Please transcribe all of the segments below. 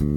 Sejam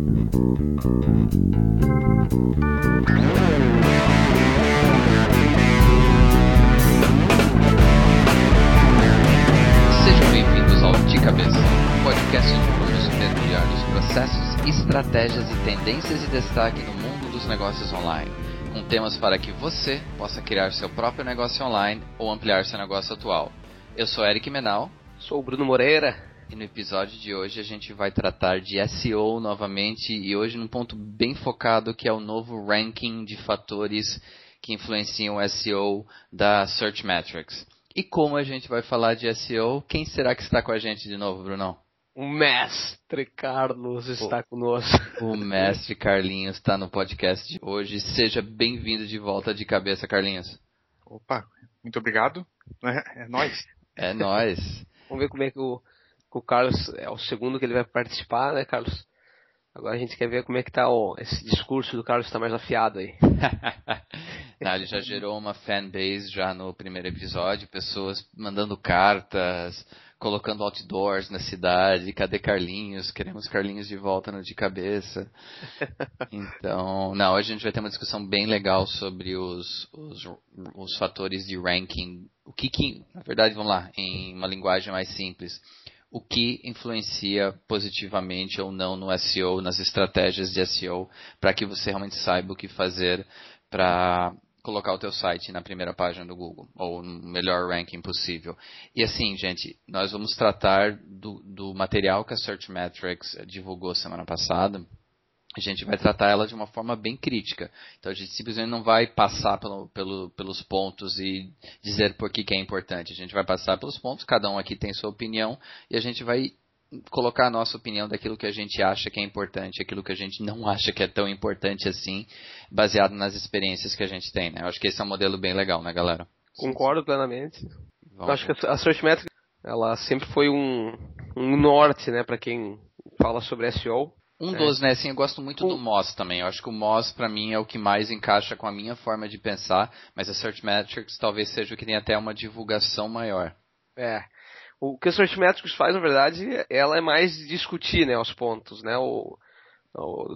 bem-vindos ao De Cabeça, um podcast vamos mergulhar nos processos, estratégias e tendências de destaque no mundo dos negócios online, com temas para que você possa criar seu próprio negócio online ou ampliar seu negócio atual. Eu sou Eric Menal. Sou Bruno Moreira. E no episódio de hoje a gente vai tratar de SEO novamente e hoje num ponto bem focado que é o novo ranking de fatores que influenciam o SEO da Search Metrics. E como a gente vai falar de SEO, quem será que está com a gente de novo, Brunão? O mestre Carlos está o, conosco. O mestre Carlinhos está no podcast de hoje. Seja bem-vindo de volta de cabeça, Carlinhos. Opa, muito obrigado. É, é nós. É nós. Vamos ver como é que o, que o, Carlos é o segundo que ele vai participar, né, Carlos? Agora a gente quer ver como é que tá o, esse discurso do Carlos está mais afiado aí. Não, ele já gerou uma fanbase já no primeiro episódio, pessoas mandando cartas, colocando outdoors na cidade, cadê Carlinhos? Queremos Carlinhos de volta no de cabeça. Então, não, hoje a gente vai ter uma discussão bem legal sobre os, os, os fatores de ranking. O que, que, na verdade, vamos lá, em uma linguagem mais simples, o que influencia positivamente ou não no SEO, nas estratégias de SEO, para que você realmente saiba o que fazer para colocar o teu site na primeira página do Google, ou no melhor ranking possível. E assim, gente, nós vamos tratar do, do material que a Search Metrics divulgou semana passada, a gente vai tratar ela de uma forma bem crítica. Então a gente simplesmente não vai passar pelo, pelo, pelos pontos e dizer por que, que é importante. A gente vai passar pelos pontos, cada um aqui tem sua opinião, e a gente vai colocar a nossa opinião daquilo que a gente acha que é importante, aquilo que a gente não acha que é tão importante assim, baseado nas experiências que a gente tem, né? Eu acho que esse é um modelo bem legal, né, galera? Concordo plenamente. Vamos. Eu acho que a Search Metric, ela sempre foi um, um norte, né, para quem fala sobre SEO. Um é. dos, né, assim, eu gosto muito do Moz também. Eu acho que o Moz, para mim, é o que mais encaixa com a minha forma de pensar, mas a Search Metrics talvez seja o que tem até uma divulgação maior. É, o que o Search Metrics faz, na verdade, ela é mais discutir, né, os pontos, né, ou,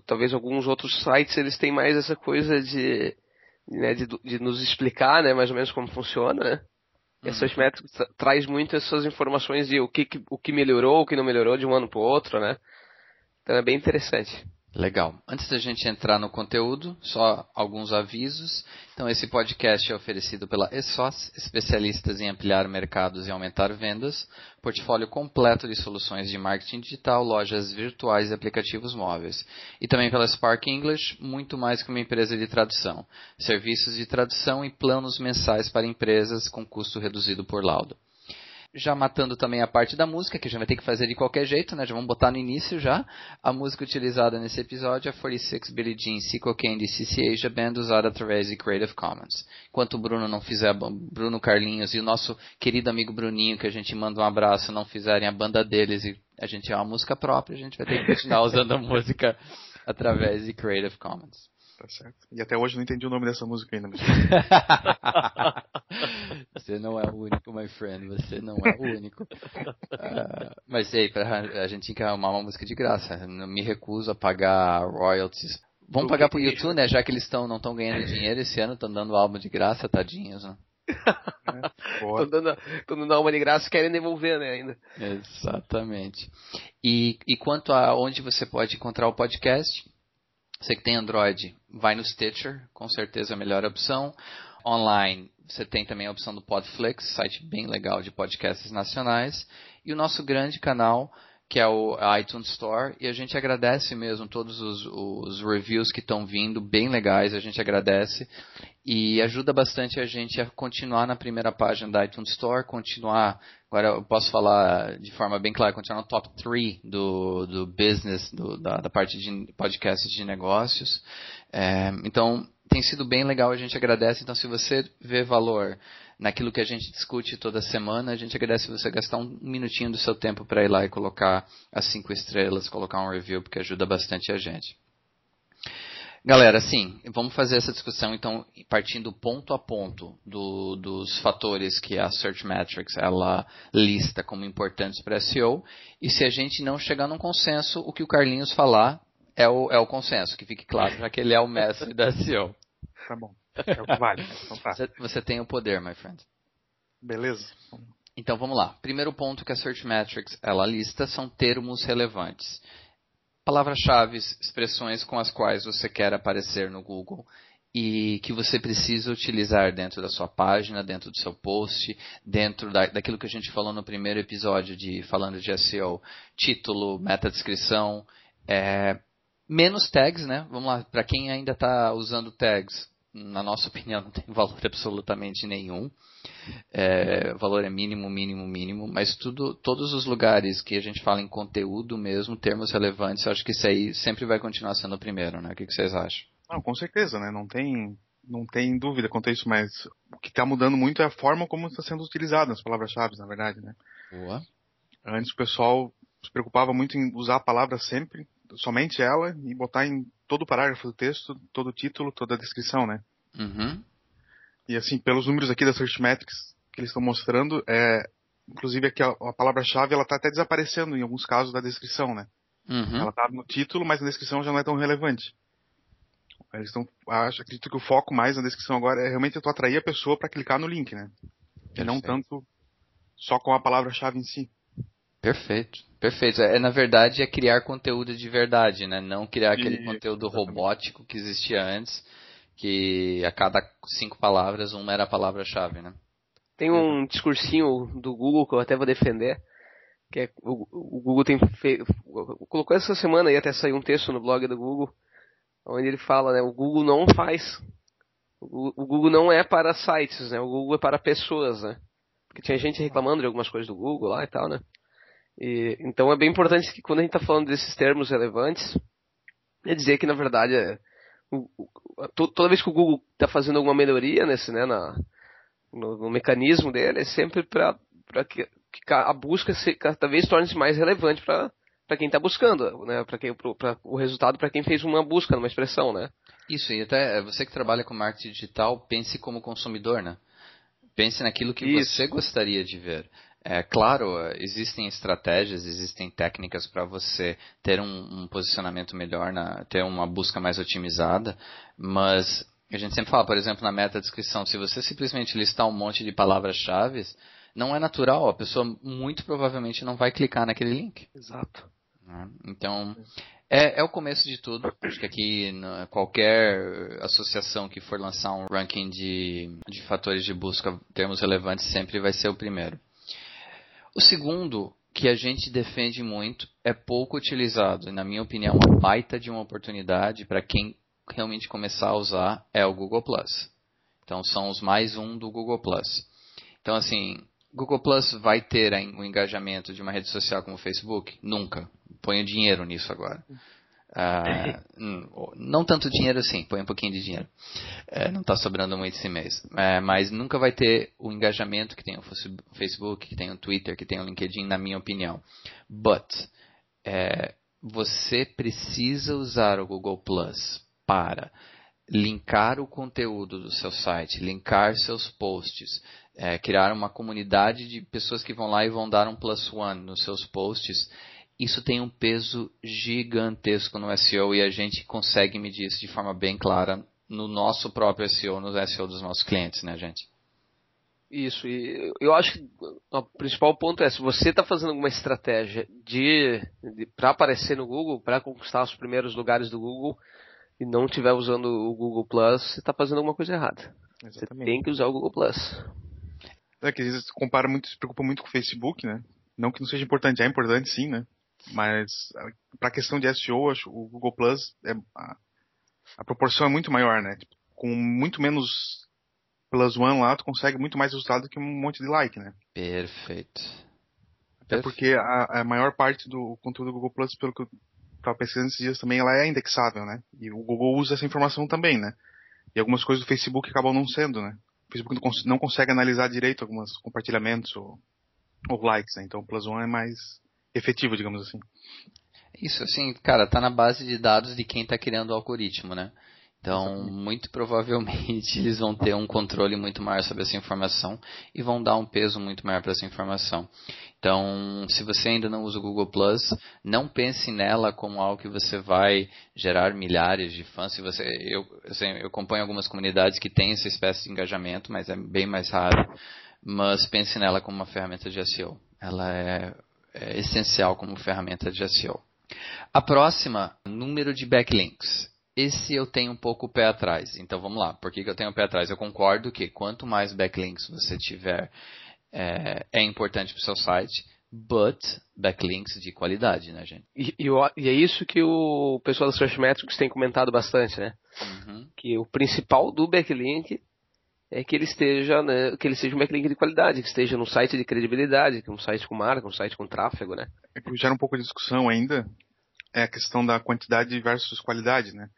talvez alguns outros sites eles têm mais essa coisa de, né, de, de, nos explicar, né, mais ou menos como funciona, né. E a uhum. Search Metrics tra traz muito essas informações de o que, o que melhorou, o que não melhorou de um ano para o outro, né. Então é bem interessante. Legal. Antes da gente entrar no conteúdo, só alguns avisos. Então, esse podcast é oferecido pela ESOS, especialistas em ampliar mercados e aumentar vendas, portfólio completo de soluções de marketing digital, lojas virtuais e aplicativos móveis. E também pela Spark English, muito mais que uma empresa de tradução. Serviços de tradução e planos mensais para empresas com custo reduzido por laudo já matando também a parte da música, que a gente vai ter que fazer de qualquer jeito, né? Já vamos botar no início já. A música utilizada nesse episódio é 46 Billie Jean, Cico Candy, CC Asia Band, usada através de Creative Commons. Enquanto o Bruno não fizer, Bruno Carlinhos e o nosso querido amigo Bruninho, que a gente manda um abraço, não fizerem a banda deles e a gente é uma música própria, a gente vai ter que continuar usando a música através de Creative Commons. Tá certo. E até hoje não entendi o nome dessa música ainda. Mas... Você não é o único, my friend. Você não é o único. Uh, mas ei, pra, a gente tem que arrumar uma música de graça. Não me recuso a pagar royalties. Vamos pagar pro YouTube, né? Já que eles estão não estão ganhando dinheiro esse ano, estão dando álbum de graça, tadinhos, né? Estão é, dando, dando alma de graça e querem devolver, né, ainda. Exatamente. E, e quanto a onde você pode encontrar o podcast, você que tem Android, vai no Stitcher, com certeza é a melhor opção. Online, você tem também a opção do Podflix, site bem legal de podcasts nacionais. E o nosso grande canal, que é o iTunes Store. E a gente agradece mesmo todos os, os reviews que estão vindo, bem legais, a gente agradece. E ajuda bastante a gente a continuar na primeira página da iTunes Store, continuar, agora eu posso falar de forma bem clara, continuar no top 3 do, do business, do, da, da, parte de podcast de negócios. É, então, tem sido bem legal, a gente agradece. Então, se você vê valor naquilo que a gente discute toda semana, a gente agradece você gastar um minutinho do seu tempo para ir lá e colocar as cinco estrelas, colocar um review, porque ajuda bastante a gente. Galera, sim, vamos fazer essa discussão então partindo ponto a ponto do, dos fatores que a Search Metrics ela lista como importantes para SEO e se a gente não chegar num consenso, o que o Carlinhos falar é o, é o consenso, que fique claro, já que ele é o mestre da SEO. Tá bom. É o que vale. Então tá. Você, você tem o poder, my friend. Beleza. Então vamos lá. Primeiro ponto que a Search Metrics ela lista são termos relevantes. Palavras-chave, expressões com as quais você quer aparecer no Google e que você precisa utilizar dentro da sua página, dentro do seu post, dentro da, daquilo que a gente falou no primeiro episódio de falando de SEO, título, meta-descrição, é, menos tags, né? Vamos lá, para quem ainda está usando tags, na nossa opinião não tem valor absolutamente nenhum. É, o valor é mínimo, mínimo, mínimo, mas tudo, todos os lugares que a gente fala em conteúdo mesmo, termos relevantes, eu acho que isso aí sempre vai continuar sendo o primeiro, né? O que, que vocês acham? Não, com certeza, né? Não tem, não tem dúvida quanto a isso, mas o que está mudando muito é a forma como está sendo utilizado as palavras-chave, na verdade, né? Boa. Antes o pessoal se preocupava muito em usar a palavra sempre, somente ela, e botar em todo o parágrafo do texto, todo o título, toda a descrição, né? Uhum. E assim, pelos números aqui da Searchmetrics que eles estão mostrando, é, inclusive aqui a, a palavra-chave ela está até desaparecendo em alguns casos da descrição, né? Uhum. Ela está no título, mas na descrição já não é tão relevante. Eles estão, acho, acredito que o foco mais na descrição agora é realmente tu atrair a pessoa para clicar no link, né? E não tanto só com a palavra-chave em si. Perfeito, perfeito. É, na verdade, é criar conteúdo de verdade, né? Não criar aquele E- conteúdo exatamente. robótico que existia antes, que a cada cinco palavras uma era a palavra-chave, né? Tem um discursinho do Google que eu até vou defender, que é o, o Google tem feito, colocou essa semana aí até saiu um texto no blog do Google, onde ele fala, né, o Google não faz, o Google, o Google não é para sites, né, o Google é para pessoas, né, porque tinha gente reclamando de algumas coisas do Google lá e tal, né, e, então é bem importante que quando a gente está falando desses termos relevantes, é dizer que na verdade é, o- o- to- toda vez que o Google está fazendo alguma melhoria nesse, né, na, no, no mecanismo dele é sempre para que, que a busca se, cada vez torne-se mais relevante para quem está buscando, né? Para quem pro- pra, o resultado para quem fez uma busca numa expressão, né? Isso, e até você que trabalha com marketing digital, pense como consumidor, né? Pense naquilo que Isso. você gostaria de ver. É claro, existem estratégias, existem técnicas para você ter um, um posicionamento melhor, na- ter uma busca mais otimizada, mas a gente sempre fala, por exemplo, na meta descrição, se você simplesmente listar um monte de palavras-chave, não é natural, a pessoa muito provavelmente não vai clicar naquele link. Exato. né? Então, é, é o começo de tudo. Acho que aqui qualquer associação que for lançar um ranking de, de fatores de busca, termos relevantes, sempre vai ser o primeiro. O segundo, que a gente defende muito, é pouco utilizado. E, na minha opinião, uma baita de uma oportunidade para quem realmente começar a usar é o Google Plus. Então, são os mais um do Google Plus. Então, assim, Google Plus vai ter o engajamento de uma rede social como o Facebook? Nunca. Ponho dinheiro nisso agora. Ah, hum, não tanto dinheiro assim, põe um pouquinho de dinheiro. É, não está sobrando muito esse mês. É, mas nunca vai ter o engajamento que tem o Face- Facebook, que tem o Twitter, que tem o LinkedIn, na minha opinião. But, é, você precisa usar o Google Plus para linkar o conteúdo do seu site, linkar seus posts, é, criar uma comunidade de pessoas que vão lá e vão dar um plus one nos seus posts. Isso tem um peso gigantesco no SEO e a gente consegue medir isso de forma bem clara no nosso próprio SEO, no SEO dos nossos clientes, né, gente? Isso, e eu acho que o principal ponto é, se você está fazendo alguma estratégia de, de para aparecer no Google, para conquistar os primeiros lugares do Google, e não estiver usando o Google Plus, você está fazendo alguma coisa errada. Você Exatamente. tem que usar o Google Plus. É que às vezes compara muito, se preocupa muito com o Facebook, né? Não que não seja importante, é importante sim, né? Mas para a questão de SEO, acho o Google Plus é a, a proporção é muito maior, né? Tipo, com muito menos plus one lá, tu consegue muito mais resultado que um monte de like, né? Perfeito. Até porque a, a maior parte do conteúdo do Google Plus, pelo que eu estava pesquisando esses dias também, ela é indexável, né? E o Google usa essa informação também, né? E algumas coisas do Facebook acabam não sendo, né? O Facebook não, cons não consegue analisar direito alguns compartilhamentos ou, ou likes, né? Então o Plus One é mais efetivo, digamos assim. Isso, assim, cara, tá na base de dados de quem tá criando o algoritmo, né? Então, muito provavelmente eles vão ter um controle muito maior sobre essa informação e vão dar um peso muito maior para essa informação. Então, se você ainda não usa o Google Plus, não pense nela como algo que você vai gerar milhares de fãs. Se você, eu, assim, eu acompanho algumas comunidades que têm essa espécie de engajamento, mas é bem mais raro. Mas pense nela como uma ferramenta de SEO. Ela é, é essencial como ferramenta de SEO. A próxima, número de backlinks esse eu tenho um pouco o pé atrás. Então vamos lá. Por que, que eu tenho o pé atrás? Eu concordo que quanto mais backlinks você tiver, é, é importante para o seu site, but backlinks de qualidade, né, gente? E, e, e, é isso que o pessoal da Search Metrics tem comentado bastante, né? Uhum. Que o principal do backlink é que ele esteja, né, que ele seja um backlink de qualidade, que esteja num site de credibilidade, que é um site com marca, um site com tráfego, né? É que gera um pouco de discussão ainda, é a questão da quantidade versus qualidade, né?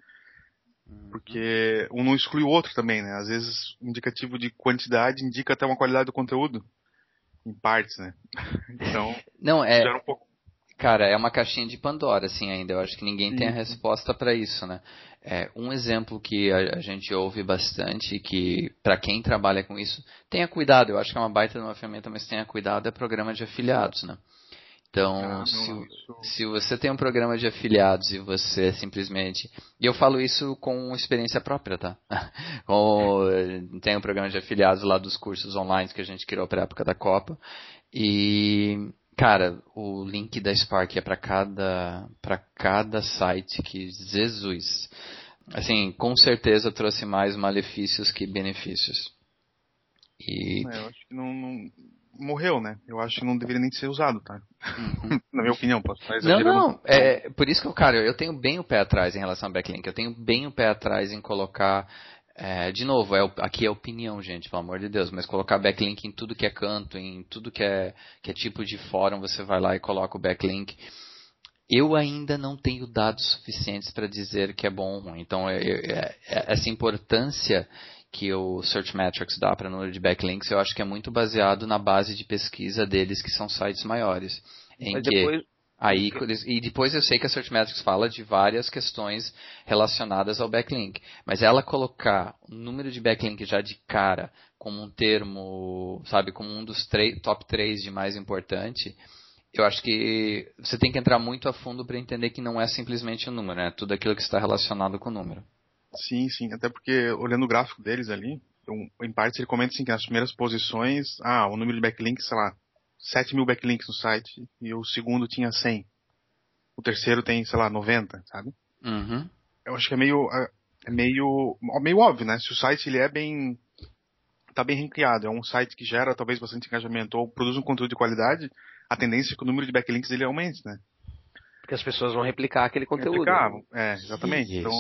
Porque um não exclui o outro também, né? Às vezes o indicativo de quantidade indica até uma qualidade do conteúdo. Em partes, né? Então. Não, é. Um pouco... Cara, é uma caixinha de Pandora, assim, ainda. Eu acho que ninguém tem a resposta para isso, né? É, um exemplo que a, a gente ouve bastante, que para quem trabalha com isso, tenha cuidado. Eu acho que é uma baita de uma ferramenta, mas tenha cuidado, é programa de afiliados, né? Então, ah, se, se, você tem um programa de afiliados e você simplesmente. E eu falo isso com experiência própria, tá? tem um programa de afiliados lá dos cursos online que a gente criou para a época da Copa. E, cara, o link da Spark é para cada, cada site que. Jesus! Assim, com certeza trouxe mais malefícios que benefícios. E... É, eu acho que não, não morreu, né? Eu acho que não deveria nem ser usado, tá? Uhum. Na minha opinião, posso estar Não, não, é, por isso que eu, cara, eu tenho bem o pé atrás em relação ao backlink. Eu tenho bem o pé atrás em colocar é, de novo, é, aqui é opinião, gente, pelo amor de Deus, mas colocar backlink em tudo que é canto, em tudo que é, que é tipo de fórum, você vai lá e coloca o backlink. Eu ainda não tenho dados suficientes para dizer que é bom ou ruim. Então, é, é, é essa importância que o Search Metrics dá para número de backlinks, eu acho que é muito baseado na base de pesquisa deles, que são sites maiores. Em Mas que depois... aí e depois eu sei que a Search Metrics fala de várias questões relacionadas ao backlink, mas ela colocar o número de backlink já de cara como um termo, sabe, como um dos top 3 de mais importante, eu acho que você tem que entrar muito a fundo para entender que não é simplesmente o um número, é tudo aquilo que está relacionado com o número. Sim, sim. Até porque, olhando o gráfico deles ali, em parte ele comenta assim que nas primeiras posições, ah, o número de backlinks, sei lá, 7 mil backlinks no site, e o segundo tinha 100. O terceiro tem, sei lá, 90, sabe? Uhum. Eu acho que é meio, é, é meio, meio óbvio, né? Se o site ele é bem, tá bem ranqueado, é um site que gera talvez bastante engajamento ou produz um conteúdo de qualidade, a tendência é que o número de backlinks dele aumente, né? Porque as pessoas vão replicar aquele conteúdo. Replicar, é, exatamente. Então,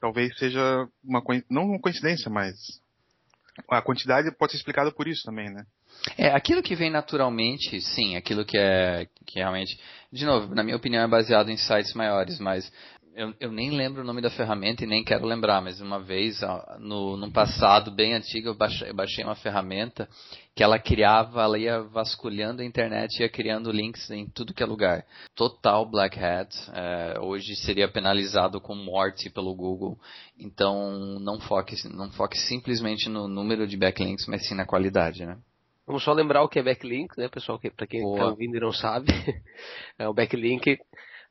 talvez seja uma não uma coincidência, mas a quantidade pode ser explicada por isso também, né? É, aquilo que vem naturalmente, sim, aquilo que é que realmente, de novo, na minha opinião é baseado em sites maiores, mas eu, eu, nem lembro o nome da ferramenta e nem quero lembrar, mas uma vez, no, no passado bem antigo, eu baixei, eu baixei, uma ferramenta que ela criava, ela ia vasculhando a internet e ia criando links em tudo que é lugar. Total black hat, é, hoje seria penalizado com morte pelo Google. Então, não foque, não foque simplesmente no número de backlinks, mas sim na qualidade, né? Vamos só lembrar o que é backlink, né, pessoal? Para quem está ouvindo e não sabe, é o backlink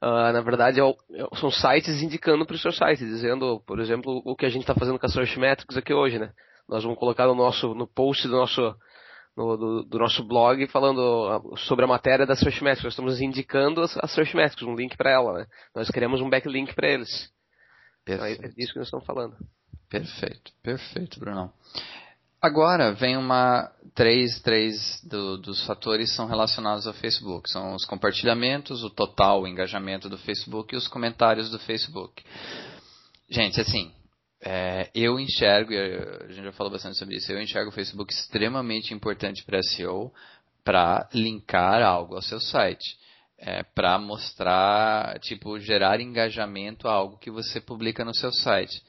Uh, na verdade, é é são sites indicando para o seu site, dizendo, por exemplo, o que a gente está fazendo com a Search Metrics aqui hoje, né? Nós vamos colocar no nosso no post do nosso no, do, do, nosso blog falando ah, sobre a matéria da Search Metrics. Nós estamos indicando a Search Metrics, um link para ela, né? Nós queremos um backlink para eles. Perfeito. Então é disso que nós estamos falando. Perfeito, perfeito, Bruno. Agora vem uma três, três do, dos fatores são relacionados ao Facebook. São os compartilhamentos, o total o engajamento do Facebook e os comentários do Facebook. Gente, assim, é, eu enxergo, a gente já falou bastante sobre isso, eu enxergo o Facebook extremamente importante para SEO, para linkar algo ao seu site. É, para mostrar, tipo, gerar engajamento a algo que você publica no seu site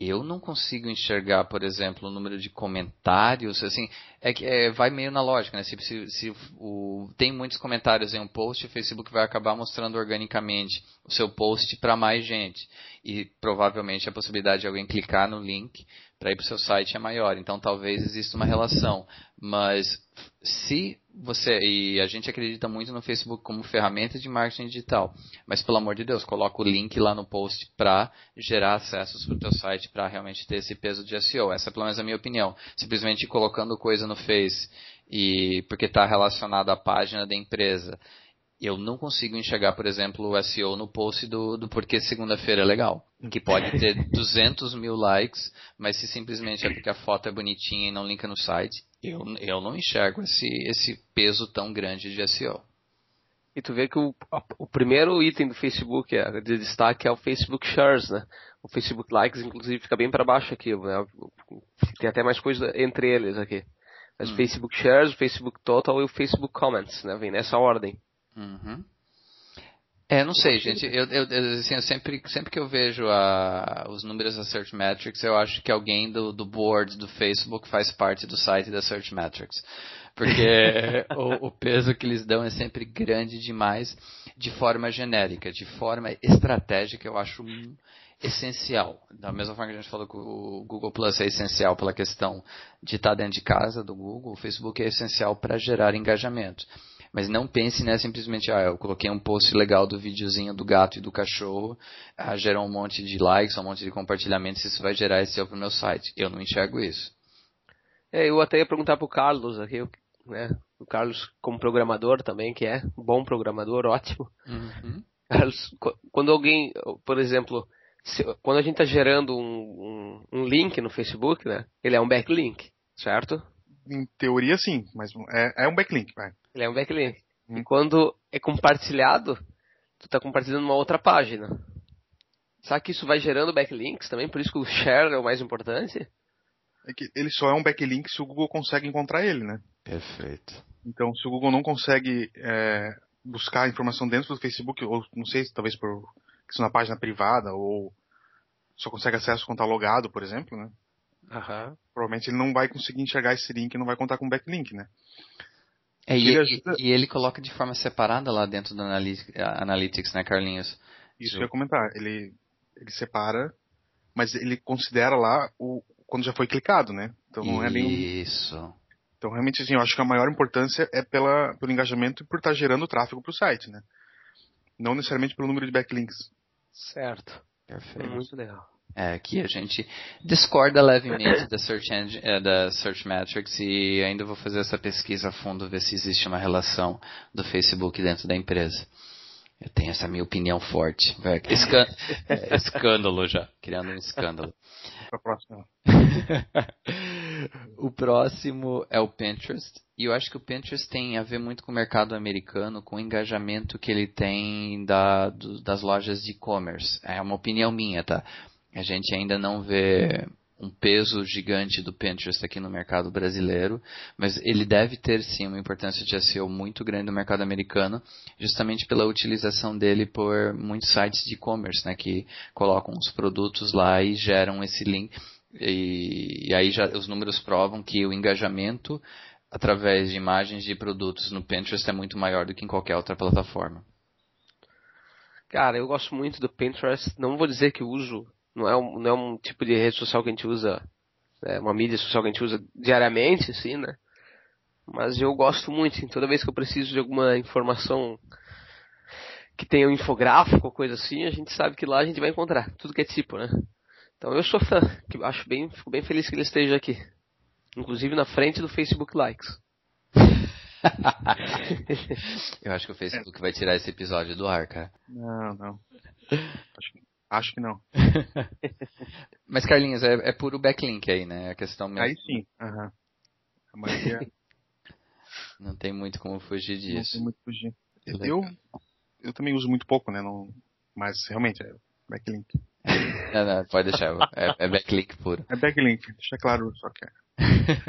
eu não consigo enxergar, por exemplo, o número de comentários, assim, é que é, vai meio na lógica, né? Se, se, se o, tem muitos comentários em um post, o Facebook vai acabar mostrando organicamente o seu post para mais gente. E provavelmente a possibilidade de alguém clicar no link para ir para o seu site é maior. Então talvez exista uma relação. Mas se você e a gente acredita muito no Facebook como ferramenta de marketing digital, mas pelo amor de Deus, coloca o link lá no post para gerar acessos para o teu site para realmente ter esse peso de SEO. Essa é pelo menos a minha opinião. Simplesmente colocando coisa no Face e porque está relacionado à página da empresa eu não consigo enxergar, por exemplo, o SEO no post do, do Porquê Segunda-feira é Legal. Que pode ter 200 mil likes, mas se simplesmente é porque a foto é bonitinha e não linka no site, eu, eu não enxergo esse, esse peso tão grande de SEO. E tu vê que o, o primeiro item do Facebook é, de destaque é o Facebook Shares, né? O Facebook Likes, inclusive, fica bem para baixo aqui, né? Tem até mais coisa entre eles aqui. Mas hum. Facebook Shares, o Facebook Total e o Facebook Comments, né? Vem nessa ordem. Uhum. É, não sei, gente. Eu, eu, assim, eu sempre, sempre que eu vejo a, os números da Search Metrics, eu acho que alguém do, do board do Facebook faz parte do site da Search Metrics. Porque o, o, peso que eles dão é sempre grande demais, de forma genérica, de forma estratégica, eu acho essencial. Da mesma forma que a gente falou que o Google Plus é essencial pela questão de estar dentro de casa do Google, o Facebook é essencial para gerar engajamento. Mas não pense né, simplesmente, ah, eu coloquei um post legal do videozinho do gato e do cachorro, ah, gerou um monte de likes, um monte de compartilhamentos, isso vai gerar SEO para o meu site. Eu não enxergo isso. É, eu até ia perguntar para o Carlos aqui, né? O Carlos como programador também, que é um bom programador, ótimo. Uhum. Carlos, quando alguém, por exemplo, se, quando a gente está gerando um, um, um, link no Facebook, né? Ele é um backlink, certo? Em teoria sim, mas é, é um backlink, vai. Ele é um backlink. E quando é compartilhado, tu está compartilhando uma outra página. Será que isso vai gerando backlinks também? Por isso que o share é o mais importante? É que ele só é um backlink se o Google consegue encontrar ele, né? Perfeito. Então, se o Google não consegue é, buscar a informação dentro do Facebook, ou não sei, talvez por questão na página privada, ou só consegue acesso quando está logado, por exemplo, né? Uhum. Provavelmente ele não vai conseguir enxergar esse link e não vai contar com backlink, né? É, e, ele ajuda... e, ele coloca de forma separada lá dentro do Analytics, né, Carlinhos? Isso eu ia comentar. Ele, ele separa, mas ele considera lá o quando já foi clicado, né? Então não é Isso. Então realmente assim, eu acho que a maior importância é pela, pelo engajamento e por estar gerando tráfego para o site, né? Não necessariamente pelo número de backlinks. Certo. Perfeito. Muito legal. É, aqui a gente discorda levemente da Search, Engine, é, da Search Metrics e ainda vou fazer essa pesquisa a fundo, ver se existe uma relação do Facebook dentro da empresa. Eu tenho essa minha opinião forte. É, escândalo já, criando um escândalo. o próximo é o Pinterest. E eu acho que o Pinterest tem a ver muito com o mercado americano, com o engajamento que ele tem da, do, das lojas de e-commerce. É uma opinião minha, tá? A gente ainda não vê um peso gigante do Pinterest aqui no mercado brasileiro, mas ele deve ter sim uma importância de SEO muito grande no mercado americano, justamente pela utilização dele por muitos sites de e-commerce, né, que colocam os produtos lá e geram esse link. E, e aí já os números provam que o engajamento através de imagens de produtos no Pinterest é muito maior do que em qualquer outra plataforma. Cara, eu gosto muito do Pinterest. Não vou dizer que uso não é um, não é um tipo de rede social que a gente usa, é uma mídia social que a gente usa diariamente, assim, né? Mas eu gosto muito, assim, toda vez que eu preciso de alguma informação que tenha um infográfico, coisa assim, a gente sabe que lá a gente vai encontrar, tudo que é tipo, né? Então eu sou fã, que acho bem, fico bem feliz que ele esteja aqui. Inclusive na frente do Facebook Likes. eu acho que o Facebook vai tirar esse episódio do ar, cara. Não, não. Acho que Acho que não. Mas, Carlinhos, é, é puro backlink aí, né? A questão mesmo. Aí sim. Uhum. A maioria... não tem muito como fugir disso. Não tem muito fugir. Eu, eu também uso muito pouco, né? Não, mas realmente é backlink. não, não, pode deixar. É, é backlink puro. É backlink, deixa claro, só que é.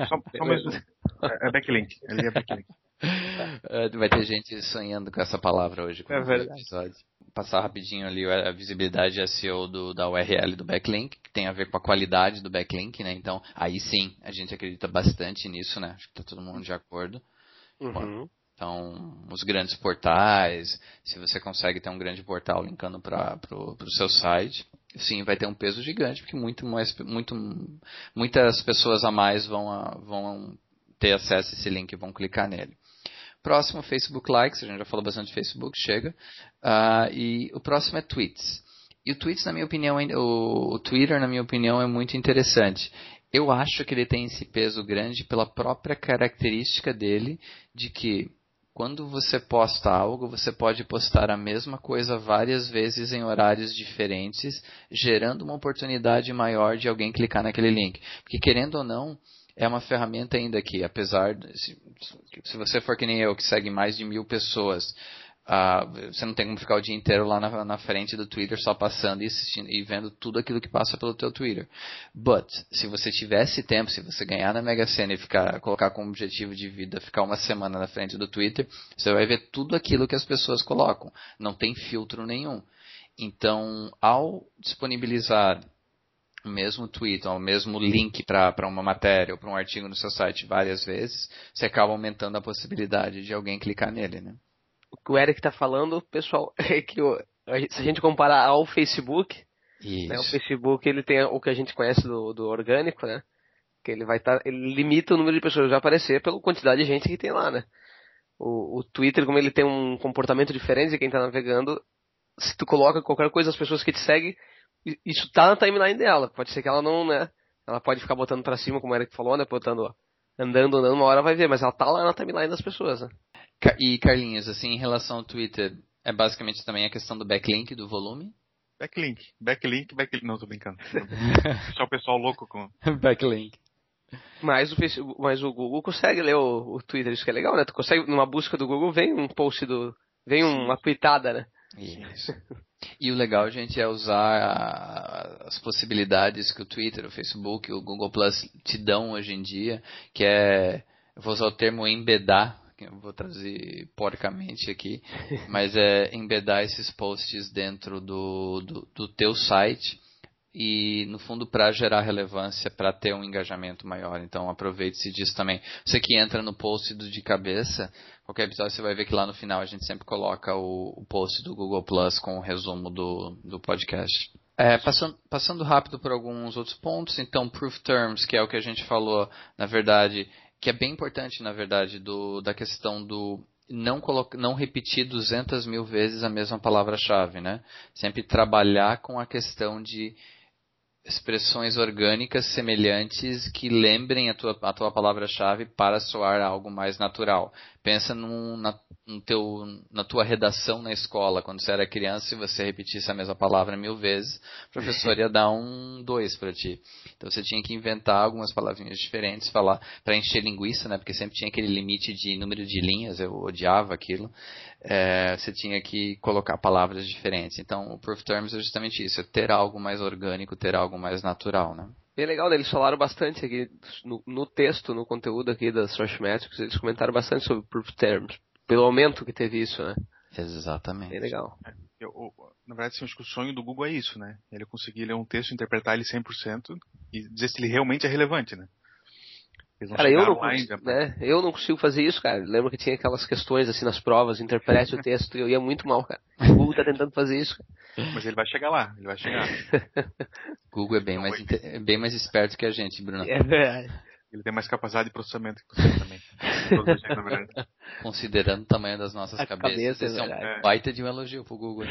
Só, só mesmo, é, é backlink. Ele é backlink. Vai ter gente sonhando com essa palavra hoje. É verdade. Episódio. Passar rapidinho ali a visibilidade SEO do, da URL do backlink, que tem a ver com a qualidade do backlink, né? Então, aí sim, a gente acredita bastante nisso, né? Acho que tá todo mundo de acordo. Uhum. Então, os grandes portais, se você consegue ter um grande portal linkando para o seu site, sim, vai ter um peso gigante, porque muito mais, muito, muitas pessoas a mais vão, a, vão ter acesso a esse link e vão clicar nele. Próximo, Facebook Likes, a gente já falou bastante de Facebook, chega. Uh, e o próximo é Tweets. E o Tweets, na minha opinião, o, o Twitter, na minha opinião, é muito interessante. Eu acho que ele tem esse peso grande pela própria característica dele de que quando você posta algo, você pode postar a mesma coisa várias vezes em horários diferentes, gerando uma oportunidade maior de alguém clicar naquele link. Porque querendo ou não, é uma ferramenta ainda que, apesar de, se, se você for que nem eu, que segue mais de mil pessoas, Uh, você não tem como ficar o dia inteiro lá na, na frente do Twitter só passando e, assistindo, e vendo tudo aquilo que passa pelo teu Twitter. But, se você tivesse tempo, se você ganhar na Mega Sena e ficar, colocar como objetivo de vida ficar uma semana na frente do Twitter, você vai ver tudo aquilo que as pessoas colocam. Não tem filtro nenhum. Então, ao disponibilizar o mesmo tweet, ou o mesmo link para uma matéria ou para um artigo no seu site várias vezes, você acaba aumentando a possibilidade de alguém clicar nele, né? O que o Eric está falando, pessoal, é que o, se a gente comparar ao Facebook, né, o Facebook ele tem o que a gente conhece do, do orgânico, né? Que ele vai estar, tá, ele limita o número de pessoas que vai aparecer pela quantidade de gente que tem lá, né? O, o Twitter, como ele tem um comportamento diferente de quem está navegando, se tu coloca qualquer coisa, as pessoas que te seguem, isso tá na timeline dela. Pode ser que ela não, né? Ela pode ficar botando para cima, como o Eric falou, né? Botando, andando, andando, uma hora vai ver, mas ela tá lá na timeline das pessoas, né? E Carlinhos, assim, em relação ao Twitter, é basicamente também a questão do backlink, do volume? Backlink, backlink, backlink. Não, tô brincando. Só o pessoal louco com. backlink. Mas o, Facebook, mas o Google consegue ler o, o, Twitter, isso que é legal, né? Tu consegue, numa busca do Google, vem um post do. Vem uma tweetada, né? Isso. E o legal, gente, é usar a, as possibilidades que o Twitter, o Facebook, o Google Plus te dão hoje em dia, que é. Eu vou usar o termo embedar vou traduzir porcamente aqui, mas é embedar esses posts dentro do, do, do teu site e no fundo para gerar relevância, para ter um engajamento maior. Então aproveite-se disso também. Você que entra no post do de cabeça, qualquer episódio você vai ver que lá no final a gente sempre coloca o, o post do Google Plus com o resumo do, do podcast. É, passando, passando rápido por alguns outros pontos, então Proof Terms, que é o que a gente falou, na verdade, que é bem importante, na verdade, do, da questão do não, colocar, não repetir 200 mil vezes a mesma palavra-chave, né? Sempre trabalhar com a questão de expressões orgânicas semelhantes que lembrem a tua, a tua palavra-chave para soar algo mais natural. Pensa num, na, no teu, na tua redação na escola, quando você era criança, se você repetisse a mesma palavra mil vezes, o professor ia dar um dois para ti. Então você tinha que inventar algumas palavrinhas diferentes, falar para encher linguiça, né? Porque sempre tinha aquele limite de número de linhas, eu odiava aquilo. É, você tinha que colocar palavras diferentes. Então o Proof Terms é justamente isso, é ter algo mais orgânico, ter algo mais natural, né? Bem legal, né? eles falaram bastante aqui no, no, texto, no conteúdo aqui das Search Metrics, eles comentaram bastante sobre Proof Terms pelo aumento que teve isso, né? Exatamente. Bem legal. É, eu, na verdade, assim, acho que o sonho do Google é isso, né? Ele conseguir ler um texto, interpretar ele 100% e dizer se ele realmente é relevante, né? Cara, eu não, consigo, né? eu não consigo fazer isso, cara. Lembro que tinha aquelas questões assim nas provas, interprete o texto, e eu ia muito mal, cara. O Google tá tentando fazer isso. Cara. Mas ele vai chegar lá, ele vai chegar. Google é bem, mais, é bem mais esperto que a gente, Bruno. É verdade. Ele tem mais capacidade de processamento que você também. Considerando o tamanho das nossas cabeças, cabeça, esse é um é. baita de um elogio pro Google.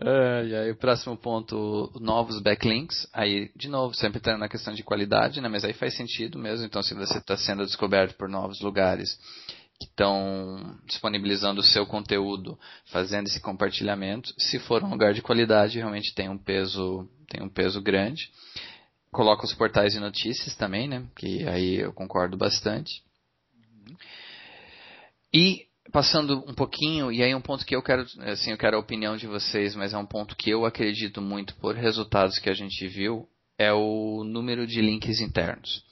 É, e aí o próximo ponto, novos backlinks. Aí, de novo, sempre entrando na questão de qualidade, né? Mas aí faz sentido mesmo. Então, se você está sendo descoberto por novos lugares que estão disponibilizando o seu conteúdo, fazendo esse compartilhamento, se for um lugar de qualidade, realmente tem um peso, tem um peso grande coloca os portais de notícias também, né? Que aí eu concordo bastante. E passando um pouquinho, e aí um ponto que eu quero, assim, eu quero a opinião de vocês, mas é um ponto que eu acredito muito por resultados que a gente viu, é o número de links internos.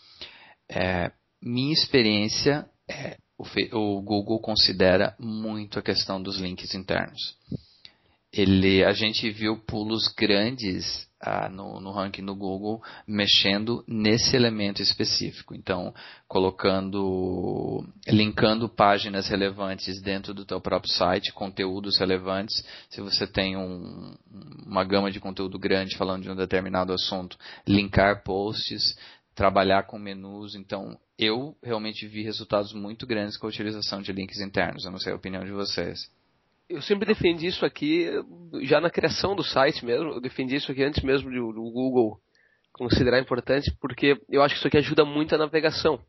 É, minha experiência é o, o Google considera muito a questão dos links internos. Ele, a gente viu pulos grandes ah, no, no, ranking do Google mexendo nesse elemento específico. Então, colocando, linkando páginas relevantes dentro do teu próprio site, conteúdos relevantes. Se você tem um, uma gama de conteúdo grande falando de um determinado assunto, linkar posts, trabalhar com menus. Então, eu realmente vi resultados muito grandes com a utilização de links internos. Eu não sei a opinião de vocês. Eu sempre defendi isso aqui, já na criação do site mesmo, eu defendi isso aqui antes mesmo do, do Google considerar importante, porque eu acho que isso aqui ajuda muito a navegação.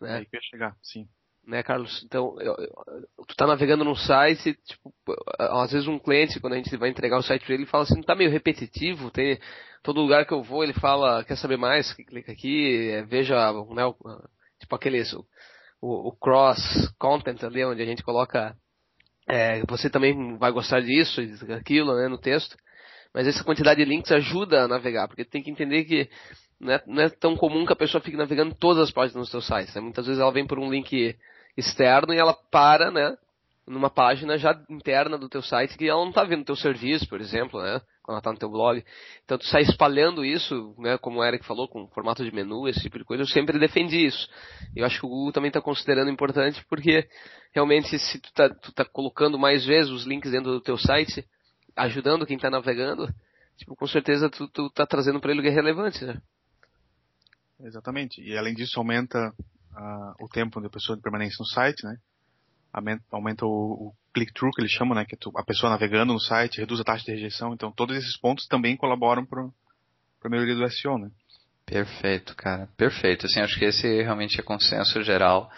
Né? Aí que ia chegar, sim. Né, Carlos? Então, eu, eu, tu tá navegando num site, tipo, às vezes um cliente, quando a gente vai entregar o site para ele, ele fala assim, tá meio repetitivo, tem todo lugar que eu vou, ele fala, quer saber mais, clica aqui, é, veja, né, o, tipo aqueles, o, o, cross content ali, onde a gente coloca, é, você também vai gostar disso, aquilo, né, no texto. Mas essa quantidade de links ajuda a navegar, porque tem que entender que não é, não é, tão comum que a pessoa fique navegando todas as páginas do seu site. Né? Muitas vezes ela vem por um link externo e ela para, né, numa página já interna do teu site que ela não está vendo teu serviço, por exemplo, né? quando ela está no teu blog. Então tu sai espalhando isso, né, como o Eric falou, com formato de menu, esse tipo de coisa, eu sempre defendi isso. Eu acho que o Google também está considerando importante porque realmente se tu está tá colocando mais vezes os links dentro do teu site, ajudando quem está navegando, tipo, com certeza tu, tu tá trazendo para ele o que é relevante, né? Exatamente. E além disso aumenta uh, o tempo da pessoa de permanência no site, né? Aumenta, o, click-through, que eles chamam, né? Que a pessoa navegando no site, reduz a taxa de rejeição. Então, todos esses pontos também colaboram para a melhoria do SEO, né? Perfeito, cara. Perfeito. Assim, acho que esse realmente é consenso geral.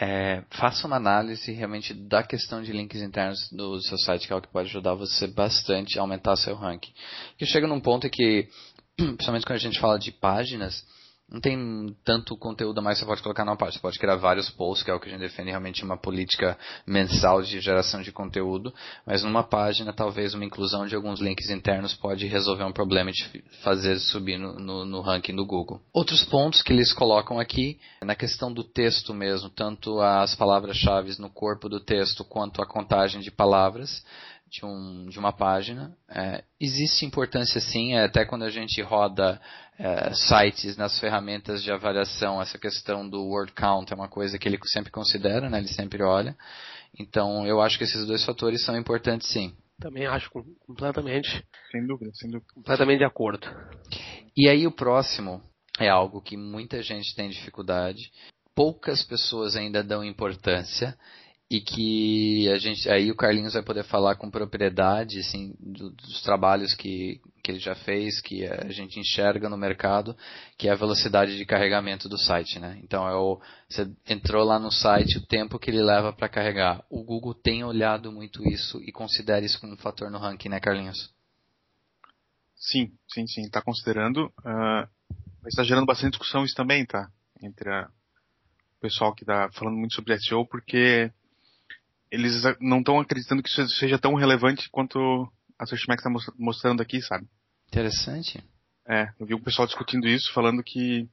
É, faça uma análise realmente da questão de links internos do seu site, que é o que pode ajudar você bastante a aumentar seu ranking. Que chega num ponto que, principalmente quando a gente fala de páginas, não tem tanto conteúdo a mais que você pode colocar numa página. Você pode criar vários posts, que é o que a gente defende realmente uma política mensal de geração de conteúdo, mas numa página talvez uma inclusão de alguns links internos pode resolver um problema de fazer subir no, no, no ranking do Google. Outros pontos que eles colocam aqui, na questão do texto mesmo, tanto as palavras-chave no corpo do texto quanto a contagem de palavras, de, um, de uma página. É, existe importância sim, é, até quando a gente roda é, sites nas ferramentas de avaliação, essa questão do word count é uma coisa que ele sempre considera, né, ele sempre olha. Então eu acho que esses dois fatores são importantes sim. Também acho completamente. Sem dúvida, sem dúvida. Completamente de acordo. E aí o próximo é algo que muita gente tem dificuldade, poucas pessoas ainda dão importância e que a gente aí o Carlinhos vai poder falar com propriedade assim do, dos trabalhos que, que ele já fez que a gente enxerga no mercado que é a velocidade de carregamento do site né? Então é o, você entrou lá no site o tempo que ele leva para carregar. O Google tem olhado muito isso e considera isso como um fator no ranking né Carlinhos? Sim sim sim está considerando. Uh, está gerando bastante discussão isso também tá? Entre a, o pessoal que está falando muito sobre SEO porque eles não estão acreditando que isso seja tão relevante quanto a Searchmax está mostrando aqui, sabe? Interessante. É, eu vi o pessoal discutindo isso, falando que,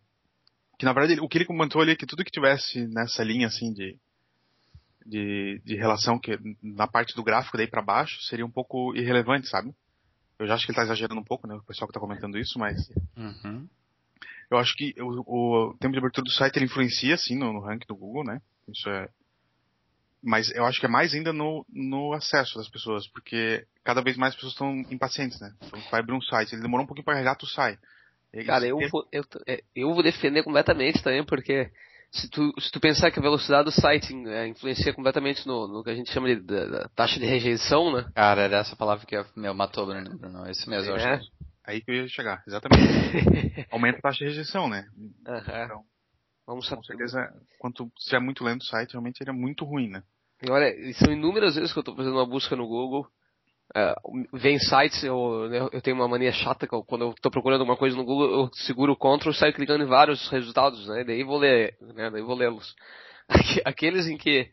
que na verdade o que ele comentou ali é que tudo que tivesse nessa linha assim de, de, de relação que na parte do gráfico daí para baixo seria um pouco irrelevante, sabe? Eu já acho que ele está exagerando um pouco, né? O pessoal que está comentando isso, mas uhum. eu acho que o, o, tempo de abertura do site ele influencia sim no, no ranking do Google, né? Isso é mas eu acho que é mais ainda no, no acesso das pessoas, porque cada vez mais pessoas estão impacientes, né? Então, vai abrir um site, ele demorou um pouquinho para carregar, tu sai. Cara, eu vou, eu, é, eu vou defender completamente também, porque se tu, se tu pensar que a velocidade do site é, influencia completamente no, no que a gente chama de da, da taxa de rejeição, né? Cara, era essa palavra que meu, matou, Bruno. Bruno. Esse mesmo, é. eu acho. Que... Aí que eu ia chegar, exatamente. Aumenta a taxa de rejeição, né? Uhum. Então, Vamos com certeza, quanto se é muito lento o site, realmente ele é muito ruim, né? E olha, são inúmeras vezes que eu estou fazendo uma busca no Google. Uh, vem sites, eu, eu tenho uma mania chata que eu, quando eu estou procurando alguma coisa no Google, eu seguro o Ctrl e saio clicando em vários resultados, né? Daí vou ler, né? Daí vou lê-los. Aqueles em que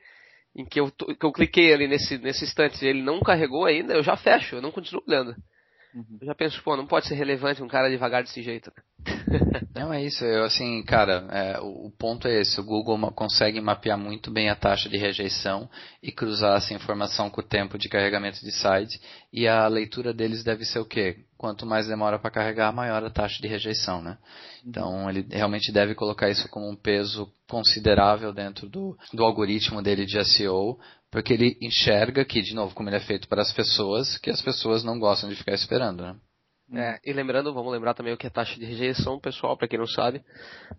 em que eu, que eu cliquei ali nesse, nesse instante e ele não carregou ainda, eu já fecho, eu não continuo lendo. Uhum. Eu já penso, pô, não pode ser relevante um cara devagar desse jeito. Né? Não, é isso. Eu, assim, cara, é, o, o, ponto é esse. O Google consegue mapear muito bem a taxa de rejeição e cruzar essa informação com o tempo de carregamento de site. E a leitura deles deve ser o quê? Quanto mais demora para carregar, maior a taxa de rejeição, né? Então, ele realmente deve colocar isso como um peso considerável dentro do, do algoritmo dele de SEO, porque ele enxerga que, de novo, como ele é feito para as pessoas, que as pessoas não gostam de ficar esperando, né? É, e lembrando, vamos lembrar também o que é taxa de rejeição, pessoal, para quem não sabe.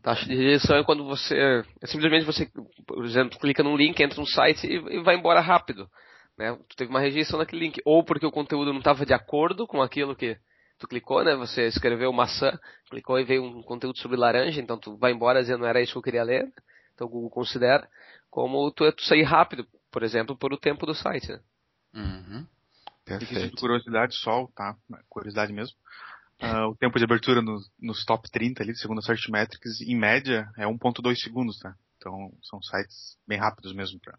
Taxa de rejeição é quando você, é simplesmente você, por exemplo, clica num link, entra num site e, e vai embora rápido. Né? Tu teve uma rejeição naquele link, ou porque o conteúdo não estava de acordo com aquilo que tu clicou, né? Você escreveu maçã, clicou e veio um conteúdo sobre laranja, então tu vai embora dizendo não era isso que eu queria ler. Então o Google considera como tu, tu sair rápido, por exemplo, por o tempo do site, né? Uhum. Perfeito. curiosidade só, tá? Curiosidade mesmo. Uh, o tempo de abertura no, nos top 30 ali, segundo a Searchmetrics, em média é 1.2 segundos, tá? Então são sites bem rápidos mesmo para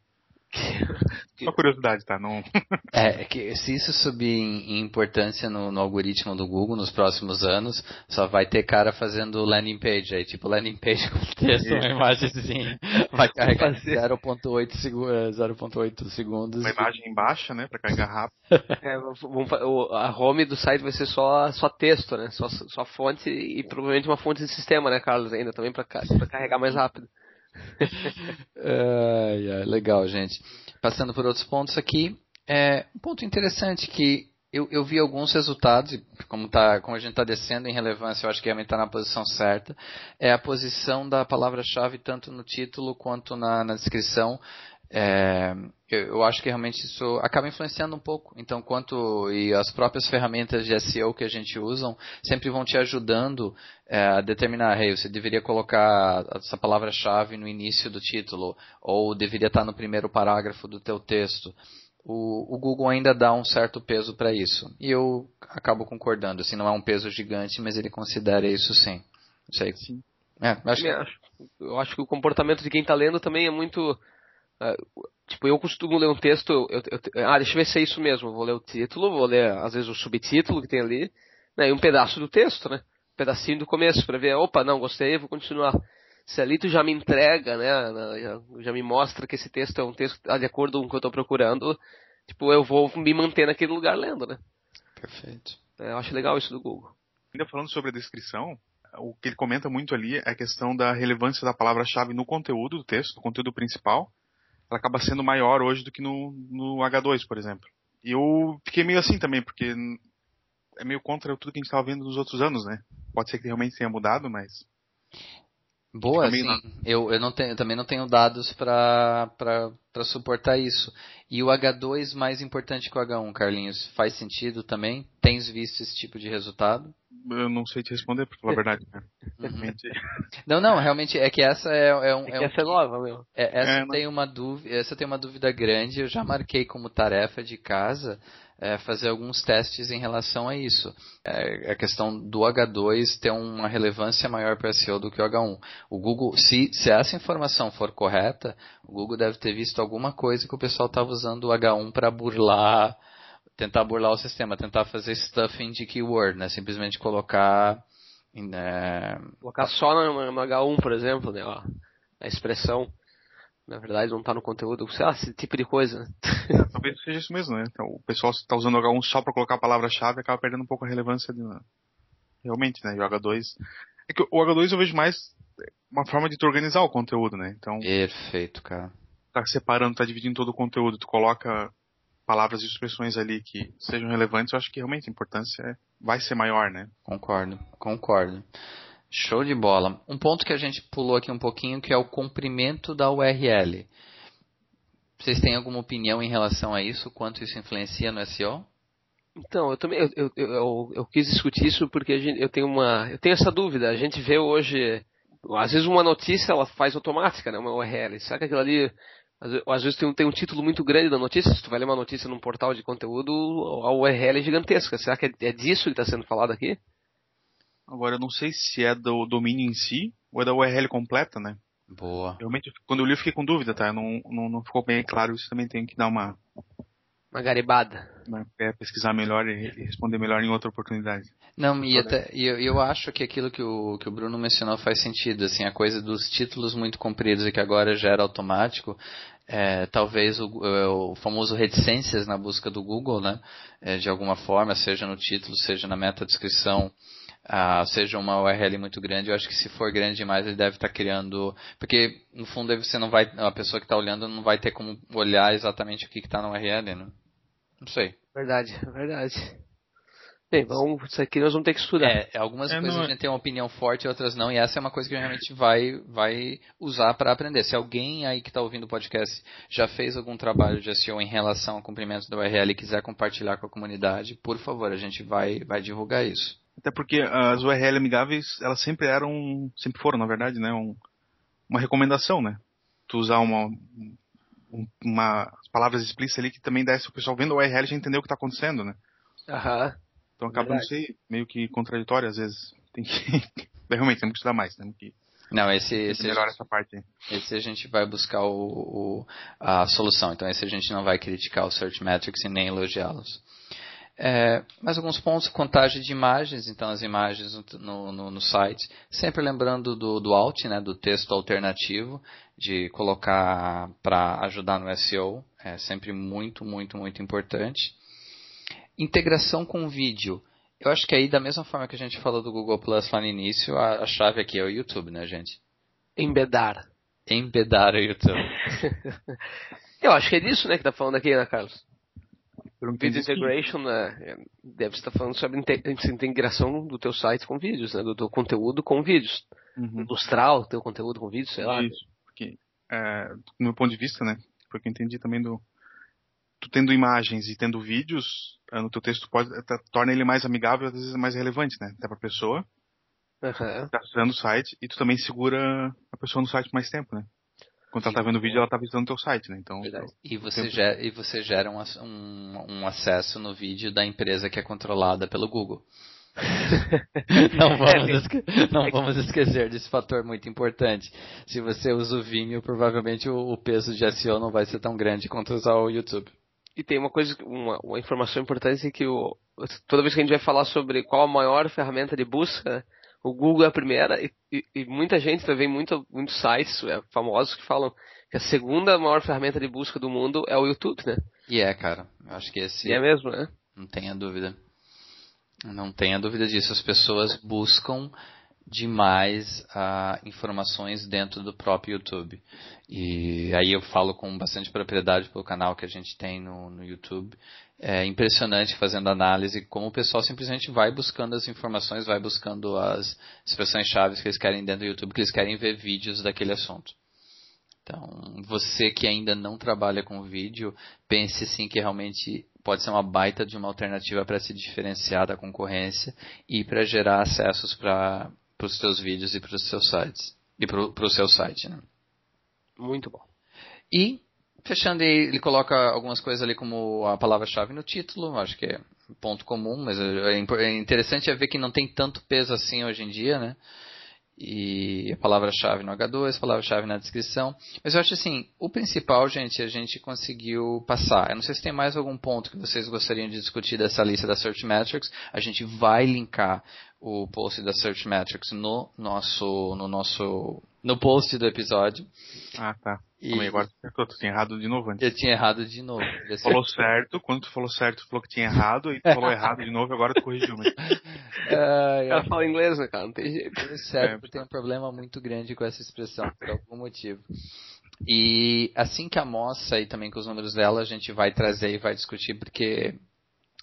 Uma curiosidade, tá? Não... é, é, que se isso subir em, importância no, no, algoritmo do Google nos próximos anos, só vai ter cara fazendo landing page aí, tipo landing page com texto, uma imagenzinha. Vai carregar 0.8 segu segundos. Uma imagem baixa, né? Pra carregar rápido. É, a home do site vai ser só, só texto, né? Só, só fonte e provavelmente uma fonte de sistema, né, Carlos? Ainda também pra, pra carregar mais rápido é, legal, gente. Passando por outros pontos aqui, é, um ponto interessante que eu, eu vi alguns resultados, como, tá, como a gente está descendo em relevância, eu acho que realmente está na posição certa, é a posição da palavra-chave tanto no título quanto na, na descrição é, eu, eu, acho que realmente isso acaba influenciando um pouco. Então, quanto e as próprias ferramentas de SEO que a gente usa sempre vão te ajudando é, a determinar, hey, você deveria colocar essa palavra-chave no início do título ou deveria estar no primeiro parágrafo do teu texto. O, o Google ainda dá um certo peso para isso e eu acabo concordando. Assim, não é um peso gigante, mas ele considera isso sim. Não sei. Sim. É, acho que... eu acho que o comportamento de quem está lendo também é muito tipo, eu costumo ler um texto, eu, eu, ah, deixa eu ver se é isso mesmo. vou ler o título, vou ler às vezes o subtítulo que tem ali, né, e um pedaço do texto, né? Um pedacinho do começo, para ver, opa, não, gostei, vou continuar. Se ali tu já me entrega, né, já, já me mostra que esse texto é um texto tá de acordo com o que eu estou procurando, tipo, eu vou me manter naquele lugar lendo, né? Perfeito. É, eu acho legal isso do Google. Ainda falando sobre a descrição, o que ele comenta muito ali é a questão da relevância da palavra-chave no conteúdo do texto, no conteúdo principal, ela acaba sendo maior hoje do que no, no H2, por exemplo. E eu fiquei meio assim também, porque é meio contra tudo que a gente estava vendo nos outros anos, né? Pode ser que realmente tenha mudado, mas. Boa, sim. Eu, eu, não tenho, eu também não tenho dados para suportar isso. E o H2 mais importante que o H1, Carlinhos, faz sentido também? Tens visto esse tipo de resultado? Eu não sei te responder, pra falar a verdade. Né? Uhum. não, não, realmente é que essa é, é um. É, é um, essa é nova, meu. É, essa, é, tem uma dúvida, essa tem uma dúvida grande, eu já marquei como tarefa de casa é, fazer alguns testes em relação a isso. É, a questão do H2 ter uma relevância maior para SEO do que o H1. O Google, se, se essa informação for correta, o Google deve ter visto alguma coisa que o pessoal estava usando o H1 para burlar tentar burlar o sistema, tentar fazer stuffing de keyword, né? Simplesmente colocar. É... Colocar só no, no, H1, por exemplo, né? Ó, a expressão. Na verdade, não está no conteúdo, sei lá, esse tipo de coisa. É, talvez seja isso mesmo, né? Então, o pessoal está usando o H1 só para colocar a palavra-chave acaba perdendo um pouco a relevância de, realmente, né? E o H2. É que o H2 eu vejo mais uma forma de tu organizar o conteúdo, né? Então. Perfeito, cara. Tá separando, tá dividindo todo o conteúdo, tu coloca palavras e expressões ali que sejam relevantes, eu acho que realmente a importância é, vai ser maior, né? Concordo, concordo. Show de bola. Um ponto que a gente pulou aqui um pouquinho, que é o comprimento da URL. Vocês têm alguma opinião em relação a isso? Quanto isso influencia no SEO? Então, eu também eu, eu, eu, eu quis discutir isso porque gente, eu tenho uma eu tenho essa dúvida. A gente vê hoje, às vezes uma notícia ela faz automática, né, uma URL. Será que aquilo ali às vezes tem um, tem um título muito grande da notícia, se tu vai ler uma notícia num portal de conteúdo, a URL é gigantesca. Será que é, é disso que está sendo falado aqui? Agora, eu não sei se é do domínio em si ou é da URL completa, né? Boa. Realmente, quando eu li, eu fiquei com dúvida, tá? Não, não, não ficou bem claro, isso também tem que dar uma, Uma garibada. É pesquisar melhor e responder melhor em outra oportunidade. Não, e até, eu, eu acho que aquilo que o, que o Bruno mencionou faz sentido, assim, a coisa dos títulos muito compridos e que agora gera automático, é, talvez o, é, o, famoso reticências na busca do Google, né, é, de alguma forma, seja no título, seja na meta-descrição, ah, seja uma URL muito grande, eu acho que se for grande demais ele deve estar tá criando, porque no fundo você não vai, a pessoa que está olhando não vai ter como olhar exatamente o que está na URL, né? Não sei. Verdade, verdade. Bem, vamos, isso aqui nós vamos ter que estudar. É, algumas é, coisas não... a gente tem uma opinião forte, outras não, e essa é uma coisa que a gente realmente vai, vai usar para aprender. Se alguém aí que está ouvindo o podcast já fez algum trabalho de SEO em relação ao cumprimento da URL e quiser compartilhar com a comunidade, por favor, a gente vai, vai divulgar isso. Até porque as URL amigáveis, elas sempre eram, sempre foram, na verdade, né, um, uma recomendação, né? Tu usar uma, uma palavras explícitas ali que também desse o pessoal vendo a URL já entender o que está acontecendo, né? Aham. Então acaba, não sei, meio que contraditório às vezes. Tem que. Realmente, temos que estudar mais, temos que. Não, esse, esse melhor essa parte. Esse a gente vai buscar o, o, a solução. Então esse a gente não vai criticar o Search Metrics e nem elogiá-los. É, mais alguns pontos, contagem de imagens, então as imagens no, no, no site, sempre lembrando do, do alt, né, do texto alternativo, de colocar para ajudar no SEO, é sempre muito, muito, muito importante. Integração com vídeo. Eu acho que aí, da mesma forma que a gente falou do Google Plus lá no início, a, a chave aqui é o YouTube, né, gente? Embedar. Embedar o YouTube. Eu acho que é disso, né, que tá falando aqui, né, Carlos? Video integration, né, deve estar falando sobre integração do teu site com vídeos, né, do teu conteúdo com vídeos. Uhum. Ilustrar o teu conteúdo com vídeos, sei lá. Isso, porque, é, do meu ponto de vista, né, porque eu entendi também do, tu tendo imagens e tendo vídeos no teu texto pode torna ele mais amigável, às vezes mais relevante, né? Até para pessoa. Uhum. Tá usando o site e tu também segura a pessoa no site mais tempo, né? Quando ela tá vendo o vídeo, ela tá visitando o teu site, né? Então, e você gera, e você gera um, um, um, acesso no vídeo da empresa que é controlada pelo Google. não, vamos esque... não vamos esquecer desse fator muito importante. Se você usa o Vimeo, provavelmente o, o peso de SEO não vai ser tão grande quanto usar o YouTube. E tem uma coisa, uma, uma informação importante é que o, toda vez que a gente vai falar sobre qual a maior ferramenta de busca, o Google é a primeira e, e, e muita gente também, muito, muitos sites é, famosos que falam que a segunda maior ferramenta de busca do mundo é o YouTube, né? E é, cara. Eu acho que esse. E é mesmo, né? Não tenha dúvida. Não tenha dúvida disso. As pessoas buscam demais uh, informações dentro do próprio YouTube. E aí eu falo com bastante propriedade pelo canal que a gente tem no, no YouTube. É impressionante fazendo análise como o pessoal simplesmente vai buscando as informações, vai buscando as expressões chaves que eles querem dentro do YouTube, que eles querem ver vídeos daquele assunto. Então, você que ainda não trabalha com vídeo, pense sim que realmente pode ser uma baita de uma alternativa para se diferenciar da concorrência e para gerar acessos para para os seus vídeos e para os seus sites. E para o seu site, né? Muito bom. E, fechando, ele coloca algumas coisas ali como a palavra-chave no título, acho que é ponto comum, mas é, é interessante é ver que não tem tanto peso assim hoje em dia, né? E a palavra-chave no H2, palavra-chave na descrição. Mas eu acho assim, o principal, gente, a gente conseguiu passar. Eu não sei se tem mais algum ponto que vocês gostariam de discutir dessa lista da Search Metrics. A gente vai linkar o post da Search Metrics no nosso, no nosso, no post do episódio. Ah, tá. E... Como agora tu tinha errado de novo antes. Eu tinha errado de novo. Tu falou certo, quando tu falou certo, tu falou que tinha errado, e tu falou errado de novo, agora tu corrigiu. Mas... Uh, Ela fala inglês, né, cara? Não tem jeito. O cérebro é, tem um problema muito grande com essa expressão, por algum motivo. E assim que a moça e também com os números dela, a gente vai trazer e vai discutir, porque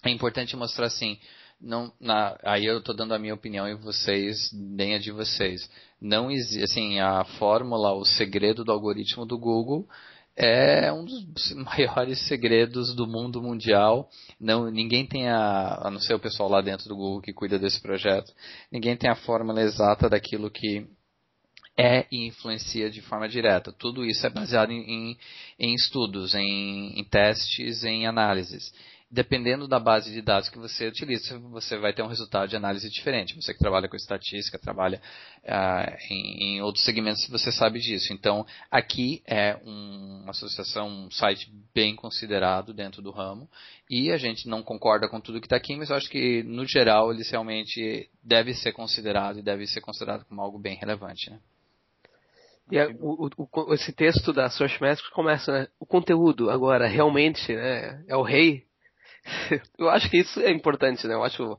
é importante mostrar assim, não, na, aí eu estou dando a minha opinião e vocês deem a de vocês. Não existe, assim, a fórmula, o segredo do algoritmo do Google é um dos maiores segredos do mundo mundial. Não, ninguém tem a, a não ser o pessoal lá dentro do Google que cuida desse projeto, ninguém tem a fórmula exata daquilo que é e influencia de forma direta. Tudo isso é baseado em, em, em estudos, em, em testes, em análises. Dependendo da base de dados que você utiliza, você vai ter um resultado de análise diferente. Você que trabalha com estatística, trabalha uh, em, em, outros segmentos, você sabe disso. Então, aqui é um, uma associação, um site bem considerado dentro do ramo, e a gente não concorda com tudo que está aqui, mas eu acho que, no geral, ele realmente deve ser considerado e deve ser considerado como algo bem relevante. Né? E a, o, o, esse texto da Searchmetrics começa, né? O conteúdo agora realmente né, é o rei eu acho que isso é importante, né? Eu acho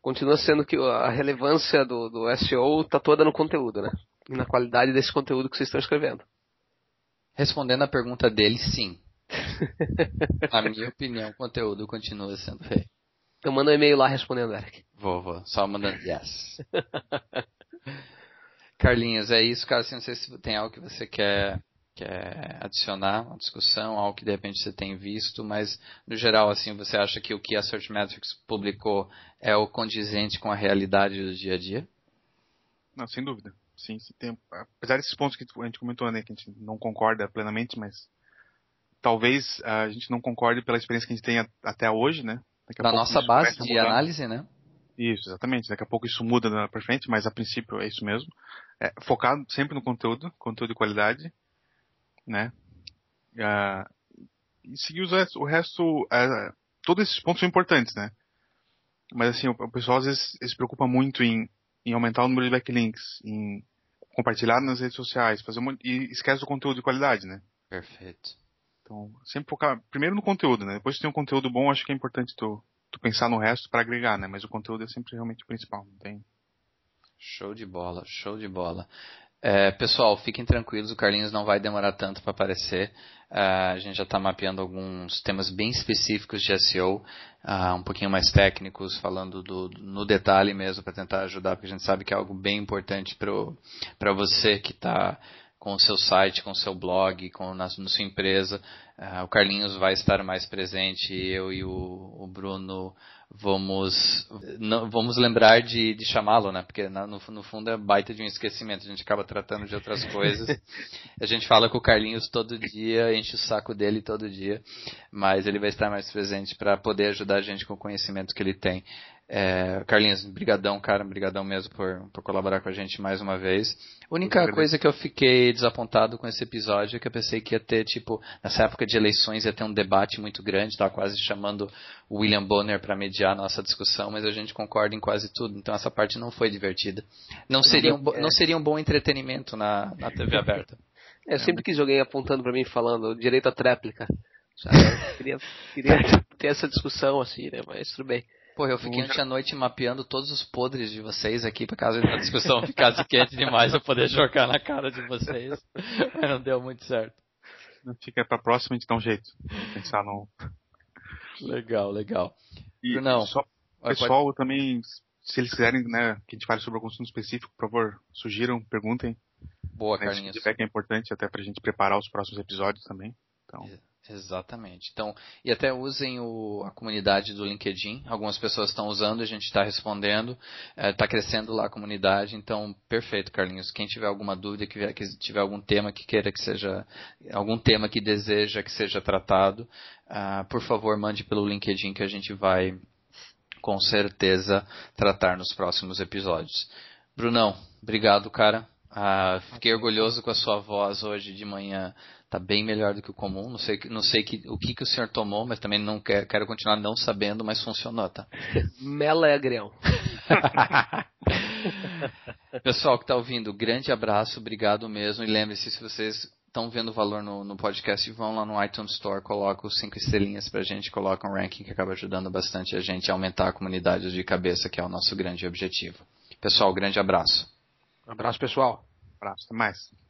continua sendo que a relevância do, do SEO está toda no conteúdo, né? E na qualidade desse conteúdo que vocês estão escrevendo. Respondendo a pergunta dele, sim. na minha opinião, o conteúdo continua sendo feio. Eu mando um e-mail lá respondendo, Eric. Vou, vou. Só mandando yes. Carlinhos, é isso, cara. Assim, não sei se tem algo que você quer quer adicionar uma discussão, algo que de repente você tem visto, mas no geral, assim, você acha que o que a Searchmetrics publicou é o condizente com a realidade do dia a dia? Não, sem dúvida. Sim, tem, apesar desses pontos que a gente comentou, né, que a gente não concorda plenamente, mas talvez a gente não concorde pela experiência que a gente tem até hoje, né? Na nossa base de análise, né? Isso, exatamente. Daqui a pouco isso muda para frente, mas a princípio é isso mesmo. É, focado sempre no conteúdo, conteúdo de qualidade, né? Uh, e seguir os, o resto, uh, todos esses pontos são importantes, né? Mas assim, o, o pessoal às vezes se preocupa muito em, em aumentar o número de backlinks, em compartilhar nas redes sociais, fazer um, e esquece o conteúdo de qualidade, né? Perfeito. Então, sempre focar primeiro no conteúdo, né? Depois que tem um conteúdo bom, acho que é importante tu, tu pensar no resto para agregar, né? Mas o conteúdo é sempre realmente o principal, não tem? Show de bola, show de bola. É, pessoal, fiquem tranquilos, o Carlinhos não vai demorar tanto para aparecer. Uh, a gente já está mapeando alguns temas bem específicos de SEO, uh, ah, um pouquinho mais técnicos, falando do, do no detalhe mesmo, para tentar ajudar, porque a gente sabe que é algo bem importante para você que está com o seu site, com o seu blog, com na, na sua empresa. Uh, o Carlinhos vai estar mais presente, eu e o, o Bruno vamos não, vamos lembrar de, de chamá-lo, né? Porque no, no, fundo é baita de um esquecimento. A gente acaba tratando de outras coisas. a gente fala com o Carlinhos todo dia, enche o saco dele todo dia, mas ele vai estar mais presente para poder ajudar a gente com o conhecimento que ele tem. É, Carlinhos, brigadão, cara, brigadão mesmo por, por colaborar com a gente mais uma vez. A única coisa que eu fiquei desapontado com esse episódio é que eu pensei que ia ter, tipo, nessa época de eleições ia ter um debate muito grande, tava quase chamando o William Bonner para mediar a nossa discussão, mas a gente concorda em quase tudo, então essa parte não foi divertida. Não seria um, não seria um bom entretenimento na, na TV aberta. É, eu sempre quis alguém apontando para mim falando direito à tréplica. Queria, queria ter essa discussão assim, né? Mas tudo bem. Pô, eu fiquei ontem à noite mapeando todos os podres de vocês aqui, por causa da discussão ficasse quente demais, eu poder jogar na cara de vocês. Mas não deu muito certo. Fica pra próxima a gente dá um jeito. Pensar no. Legal, legal. E não. Só, pessoal, pode... também, se eles quiserem né, que a gente fale sobre algum assunto específico, por favor, sugiram, perguntem. Boa, né, Carlinhos. Esse feedback é importante até pra gente preparar os próximos episódios também. Então. Exatamente. Então, e até usem o, a comunidade do LinkedIn. Algumas pessoas estão usando, a gente está respondendo. Está é, crescendo lá a comunidade. Então, perfeito, Carlinhos. Quem tiver alguma dúvida, que, que tiver algum tema que queira que seja, algum tema que deseja que seja tratado, uh, por favor, mande pelo LinkedIn que a gente vai, com certeza, tratar nos próximos episódios. Brunão, obrigado, cara. Uh, fiquei orgulhoso com a sua voz hoje de manhã Está bem melhor do que o comum. Não sei, não sei que, o que, que o senhor tomou, mas também não quero, quero continuar não sabendo, mas funcionou, tá? Mela é agrião. Pessoal que está ouvindo, grande abraço, obrigado mesmo. E lembre-se, se vocês estão vendo valor no, no podcast, vão lá no iTunes Store, colocam os cinco estrelinhas pra gente, colocam um ranking que acaba ajudando bastante a gente a aumentar a comunidade de cabeça, que é o nosso grande objetivo. Pessoal, grande abraço. Um abraço, pessoal. Um abraço, até mais.